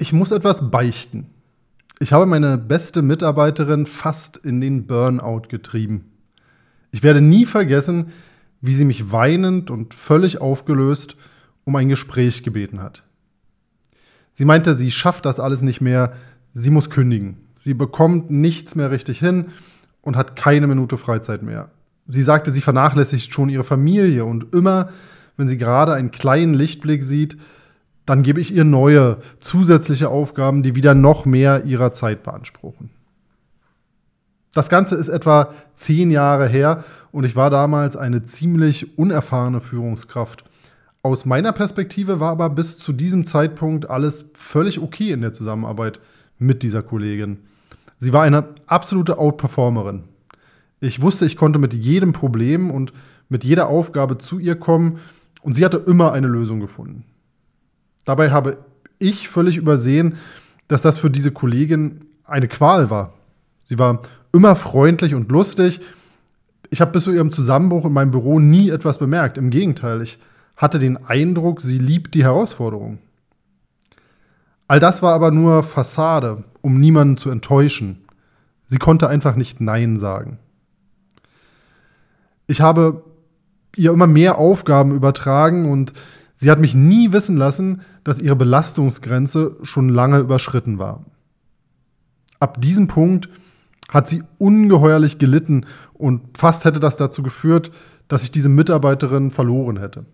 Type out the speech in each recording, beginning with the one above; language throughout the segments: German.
Ich muss etwas beichten. Ich habe meine beste Mitarbeiterin fast in den Burnout getrieben. Ich werde nie vergessen, wie sie mich weinend und völlig aufgelöst um ein Gespräch gebeten hat. Sie meinte, sie schafft das alles nicht mehr, sie muss kündigen. Sie bekommt nichts mehr richtig hin und hat keine Minute Freizeit mehr. Sie sagte, sie vernachlässigt schon ihre Familie und immer, wenn sie gerade einen kleinen Lichtblick sieht, dann gebe ich ihr neue, zusätzliche Aufgaben, die wieder noch mehr ihrer Zeit beanspruchen. Das Ganze ist etwa zehn Jahre her und ich war damals eine ziemlich unerfahrene Führungskraft. Aus meiner Perspektive war aber bis zu diesem Zeitpunkt alles völlig okay in der Zusammenarbeit mit dieser Kollegin. Sie war eine absolute Outperformerin. Ich wusste, ich konnte mit jedem Problem und mit jeder Aufgabe zu ihr kommen und sie hatte immer eine Lösung gefunden. Dabei habe ich völlig übersehen, dass das für diese Kollegin eine Qual war. Sie war immer freundlich und lustig. Ich habe bis zu ihrem Zusammenbruch in meinem Büro nie etwas bemerkt. Im Gegenteil, ich hatte den Eindruck, sie liebt die Herausforderung. All das war aber nur Fassade, um niemanden zu enttäuschen. Sie konnte einfach nicht Nein sagen. Ich habe ihr immer mehr Aufgaben übertragen und sie hat mich nie wissen lassen, dass ihre Belastungsgrenze schon lange überschritten war. Ab diesem Punkt hat sie ungeheuerlich gelitten und fast hätte das dazu geführt, dass ich diese Mitarbeiterin verloren hätte.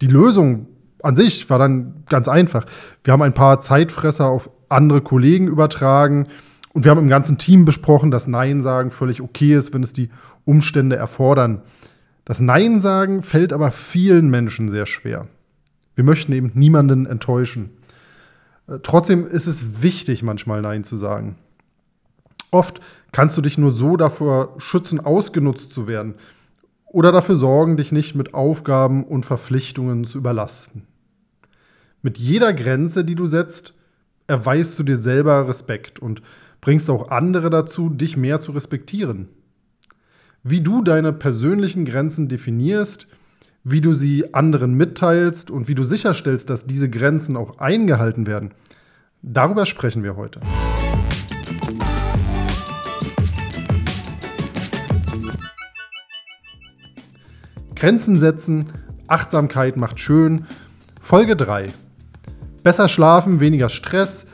Die Lösung an sich war dann ganz einfach. Wir haben ein paar Zeitfresser auf andere Kollegen übertragen und wir haben im ganzen Team besprochen, dass Nein sagen völlig okay ist, wenn es die Umstände erfordern. Das Nein sagen fällt aber vielen Menschen sehr schwer. Wir möchten eben niemanden enttäuschen. Äh, trotzdem ist es wichtig, manchmal Nein zu sagen. Oft kannst du dich nur so davor schützen, ausgenutzt zu werden oder dafür sorgen, dich nicht mit Aufgaben und Verpflichtungen zu überlasten. Mit jeder Grenze, die du setzt, erweist du dir selber Respekt und bringst auch andere dazu, dich mehr zu respektieren. Wie du deine persönlichen Grenzen definierst, wie du sie anderen mitteilst und wie du sicherstellst, dass diese Grenzen auch eingehalten werden. Darüber sprechen wir heute. Grenzen setzen, Achtsamkeit macht schön. Folge 3. Besser schlafen, weniger Stress,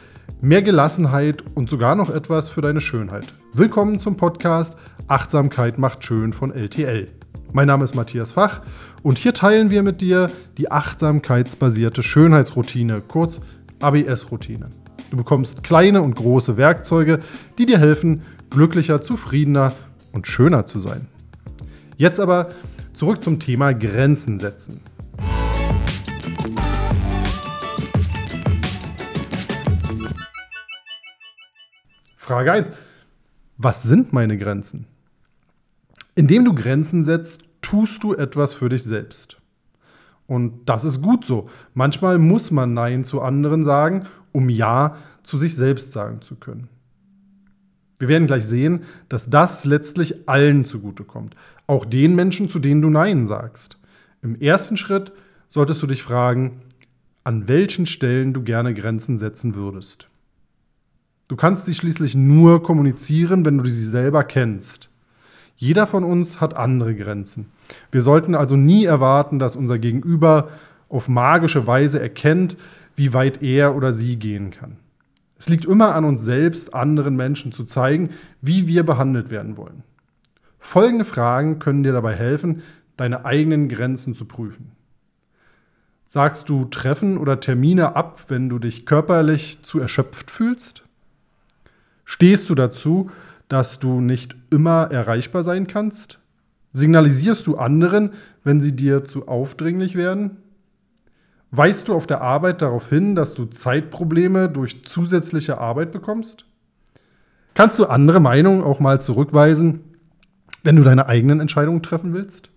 mehr Gelassenheit und sogar noch etwas für deine Schönheit. Willkommen zum Podcast Achtsamkeit macht schön von LTL. Mein Name ist Matthias Fach und hier teilen wir mit dir die achtsamkeitsbasierte Schönheitsroutine, kurz ABS-Routine. Du bekommst kleine und große Werkzeuge, die dir helfen, glücklicher, zufriedener und schöner zu sein. Jetzt aber zurück zum Thema Grenzen setzen. Frage 1. Was sind meine Grenzen? Indem du Grenzen setzt, tust du etwas für dich selbst. Und das ist gut so. Manchmal muss man Nein zu anderen sagen, um Ja zu sich selbst sagen zu können. Wir werden gleich sehen, dass das letztlich allen zugutekommt. Auch den Menschen, zu denen du Nein sagst. Im ersten Schritt solltest du dich fragen, an welchen Stellen du gerne Grenzen setzen würdest. Du kannst sie schließlich nur kommunizieren, wenn du sie selber kennst. Jeder von uns hat andere Grenzen. Wir sollten also nie erwarten, dass unser Gegenüber auf magische Weise erkennt, wie weit er oder sie gehen kann. Es liegt immer an uns selbst, anderen Menschen zu zeigen, wie wir behandelt werden wollen. Folgende Fragen können dir dabei helfen, deine eigenen Grenzen zu prüfen. Sagst du Treffen oder Termine ab, wenn du dich körperlich zu erschöpft fühlst? Stehst du dazu, dass du nicht immer erreichbar sein kannst? Signalisierst du anderen, wenn sie dir zu aufdringlich werden? Weist du auf der Arbeit darauf hin, dass du Zeitprobleme durch zusätzliche Arbeit bekommst? Kannst du andere Meinungen auch mal zurückweisen, wenn du deine eigenen Entscheidungen treffen willst?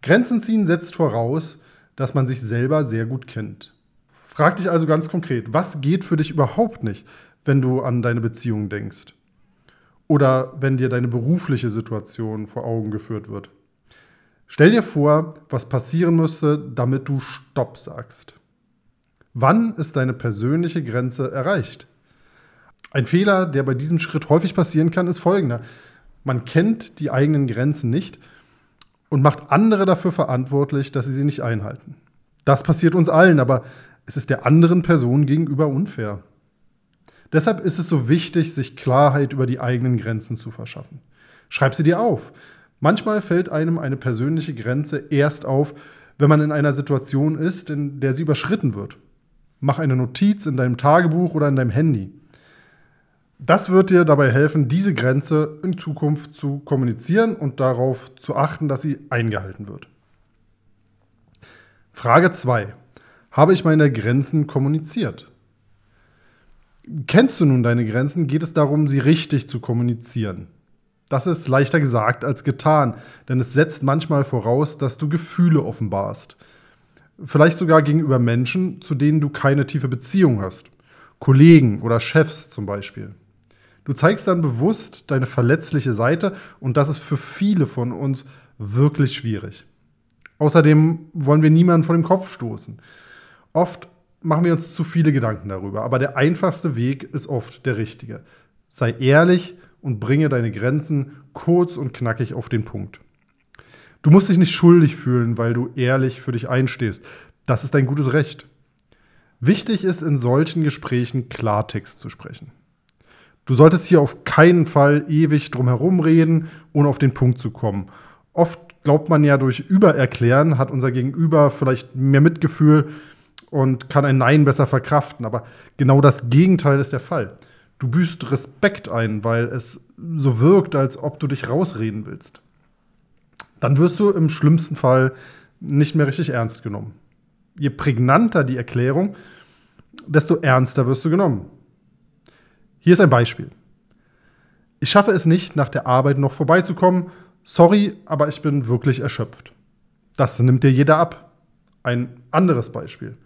Grenzen ziehen setzt voraus, dass man sich selber sehr gut kennt. Frag dich also ganz konkret, was geht für dich überhaupt nicht, wenn du an deine Beziehung denkst? oder wenn dir deine berufliche Situation vor Augen geführt wird. Stell dir vor, was passieren müsste, damit du Stopp sagst. Wann ist deine persönliche Grenze erreicht? Ein Fehler, der bei diesem Schritt häufig passieren kann, ist folgender. Man kennt die eigenen Grenzen nicht und macht andere dafür verantwortlich, dass sie sie nicht einhalten. Das passiert uns allen, aber es ist der anderen Person gegenüber unfair. Deshalb ist es so wichtig, sich Klarheit über die eigenen Grenzen zu verschaffen. Schreib sie dir auf. Manchmal fällt einem eine persönliche Grenze erst auf, wenn man in einer Situation ist, in der sie überschritten wird. Mach eine Notiz in deinem Tagebuch oder in deinem Handy. Das wird dir dabei helfen, diese Grenze in Zukunft zu kommunizieren und darauf zu achten, dass sie eingehalten wird. Frage 2. Habe ich meine Grenzen kommuniziert? Kennst du nun deine Grenzen, geht es darum, sie richtig zu kommunizieren. Das ist leichter gesagt als getan, denn es setzt manchmal voraus, dass du Gefühle offenbarst. Vielleicht sogar gegenüber Menschen, zu denen du keine tiefe Beziehung hast. Kollegen oder Chefs zum Beispiel. Du zeigst dann bewusst deine verletzliche Seite und das ist für viele von uns wirklich schwierig. Außerdem wollen wir niemanden vor dem Kopf stoßen. Oft machen wir uns zu viele Gedanken darüber, aber der einfachste Weg ist oft der richtige. Sei ehrlich und bringe deine Grenzen kurz und knackig auf den Punkt. Du musst dich nicht schuldig fühlen, weil du ehrlich für dich einstehst. Das ist dein gutes Recht. Wichtig ist in solchen Gesprächen Klartext zu sprechen. Du solltest hier auf keinen Fall ewig drum herum reden, ohne auf den Punkt zu kommen. Oft glaubt man ja, durch Übererklären hat unser Gegenüber vielleicht mehr Mitgefühl und kann ein Nein besser verkraften. Aber genau das Gegenteil ist der Fall. Du büßt Respekt ein, weil es so wirkt, als ob du dich rausreden willst. Dann wirst du im schlimmsten Fall nicht mehr richtig ernst genommen. Je prägnanter die Erklärung, desto ernster wirst du genommen. Hier ist ein Beispiel. Ich schaffe es nicht, nach der Arbeit noch vorbeizukommen. Sorry, aber ich bin wirklich erschöpft. Das nimmt dir jeder ab. Ein anderes Beispiel.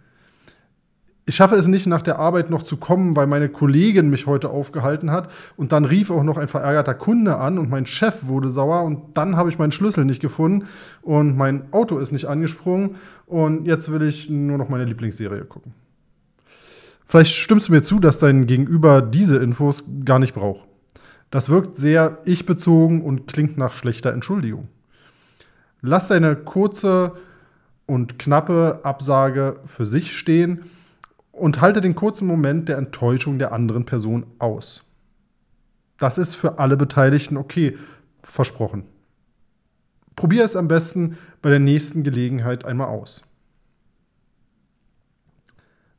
Ich schaffe es nicht, nach der Arbeit noch zu kommen, weil meine Kollegin mich heute aufgehalten hat. Und dann rief auch noch ein verärgerter Kunde an und mein Chef wurde sauer. Und dann habe ich meinen Schlüssel nicht gefunden und mein Auto ist nicht angesprungen. Und jetzt will ich nur noch meine Lieblingsserie gucken. Vielleicht stimmst du mir zu, dass dein Gegenüber diese Infos gar nicht braucht. Das wirkt sehr ich-bezogen und klingt nach schlechter Entschuldigung. Lass deine kurze und knappe Absage für sich stehen und halte den kurzen Moment der Enttäuschung der anderen Person aus. Das ist für alle Beteiligten okay, versprochen. Probier es am besten bei der nächsten Gelegenheit einmal aus.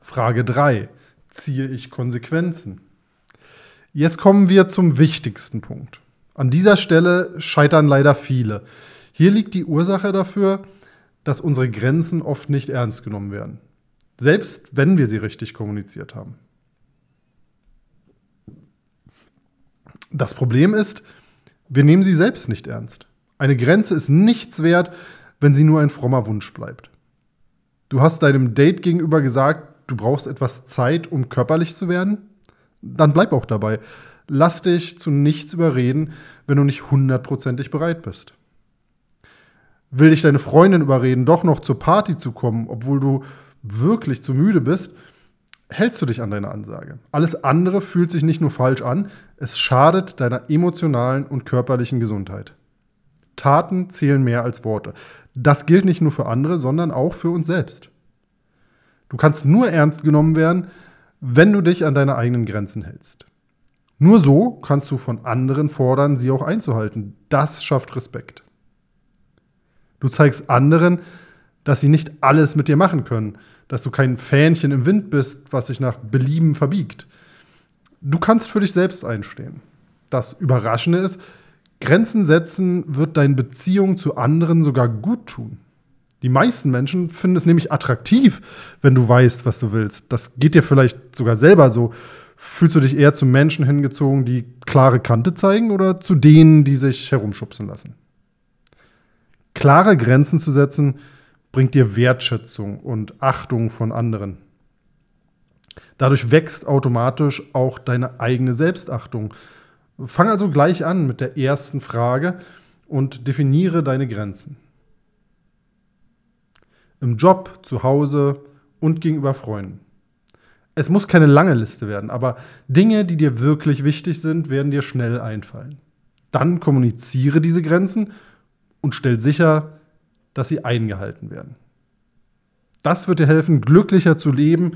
Frage 3. Ziehe ich Konsequenzen? Jetzt kommen wir zum wichtigsten Punkt. An dieser Stelle scheitern leider viele. Hier liegt die Ursache dafür, dass unsere Grenzen oft nicht ernst genommen werden. Selbst wenn wir sie richtig kommuniziert haben. Das Problem ist, wir nehmen sie selbst nicht ernst. Eine Grenze ist nichts wert, wenn sie nur ein frommer Wunsch bleibt. Du hast deinem Date gegenüber gesagt, du brauchst etwas Zeit, um körperlich zu werden. Dann bleib auch dabei. Lass dich zu nichts überreden, wenn du nicht hundertprozentig bereit bist. Will dich deine Freundin überreden, doch noch zur Party zu kommen, obwohl du wirklich zu müde bist, hältst du dich an deine Ansage. Alles andere fühlt sich nicht nur falsch an, es schadet deiner emotionalen und körperlichen Gesundheit. Taten zählen mehr als Worte. Das gilt nicht nur für andere, sondern auch für uns selbst. Du kannst nur ernst genommen werden, wenn du dich an deine eigenen Grenzen hältst. Nur so kannst du von anderen fordern, sie auch einzuhalten. Das schafft Respekt. Du zeigst anderen, dass sie nicht alles mit dir machen können, dass du kein Fähnchen im Wind bist, was sich nach Belieben verbiegt. Du kannst für dich selbst einstehen. Das Überraschende ist, Grenzen setzen wird deine Beziehung zu anderen sogar gut tun. Die meisten Menschen finden es nämlich attraktiv, wenn du weißt, was du willst. Das geht dir vielleicht sogar selber so. Fühlst du dich eher zu Menschen hingezogen, die klare Kante zeigen oder zu denen, die sich herumschubsen lassen? Klare Grenzen zu setzen, bringt dir Wertschätzung und Achtung von anderen. Dadurch wächst automatisch auch deine eigene Selbstachtung. Fang also gleich an mit der ersten Frage und definiere deine Grenzen. Im Job, zu Hause und gegenüber Freunden. Es muss keine lange Liste werden, aber Dinge, die dir wirklich wichtig sind, werden dir schnell einfallen. Dann kommuniziere diese Grenzen und stell sicher, dass sie eingehalten werden. Das wird dir helfen, glücklicher zu leben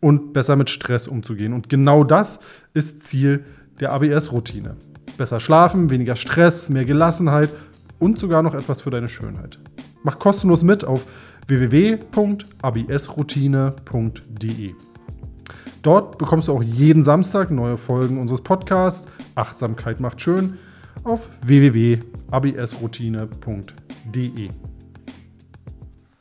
und besser mit Stress umzugehen. Und genau das ist Ziel der ABS-Routine. Besser schlafen, weniger Stress, mehr Gelassenheit und sogar noch etwas für deine Schönheit. Mach kostenlos mit auf www.absroutine.de. Dort bekommst du auch jeden Samstag neue Folgen unseres Podcasts Achtsamkeit macht schön auf www.absroutine.de.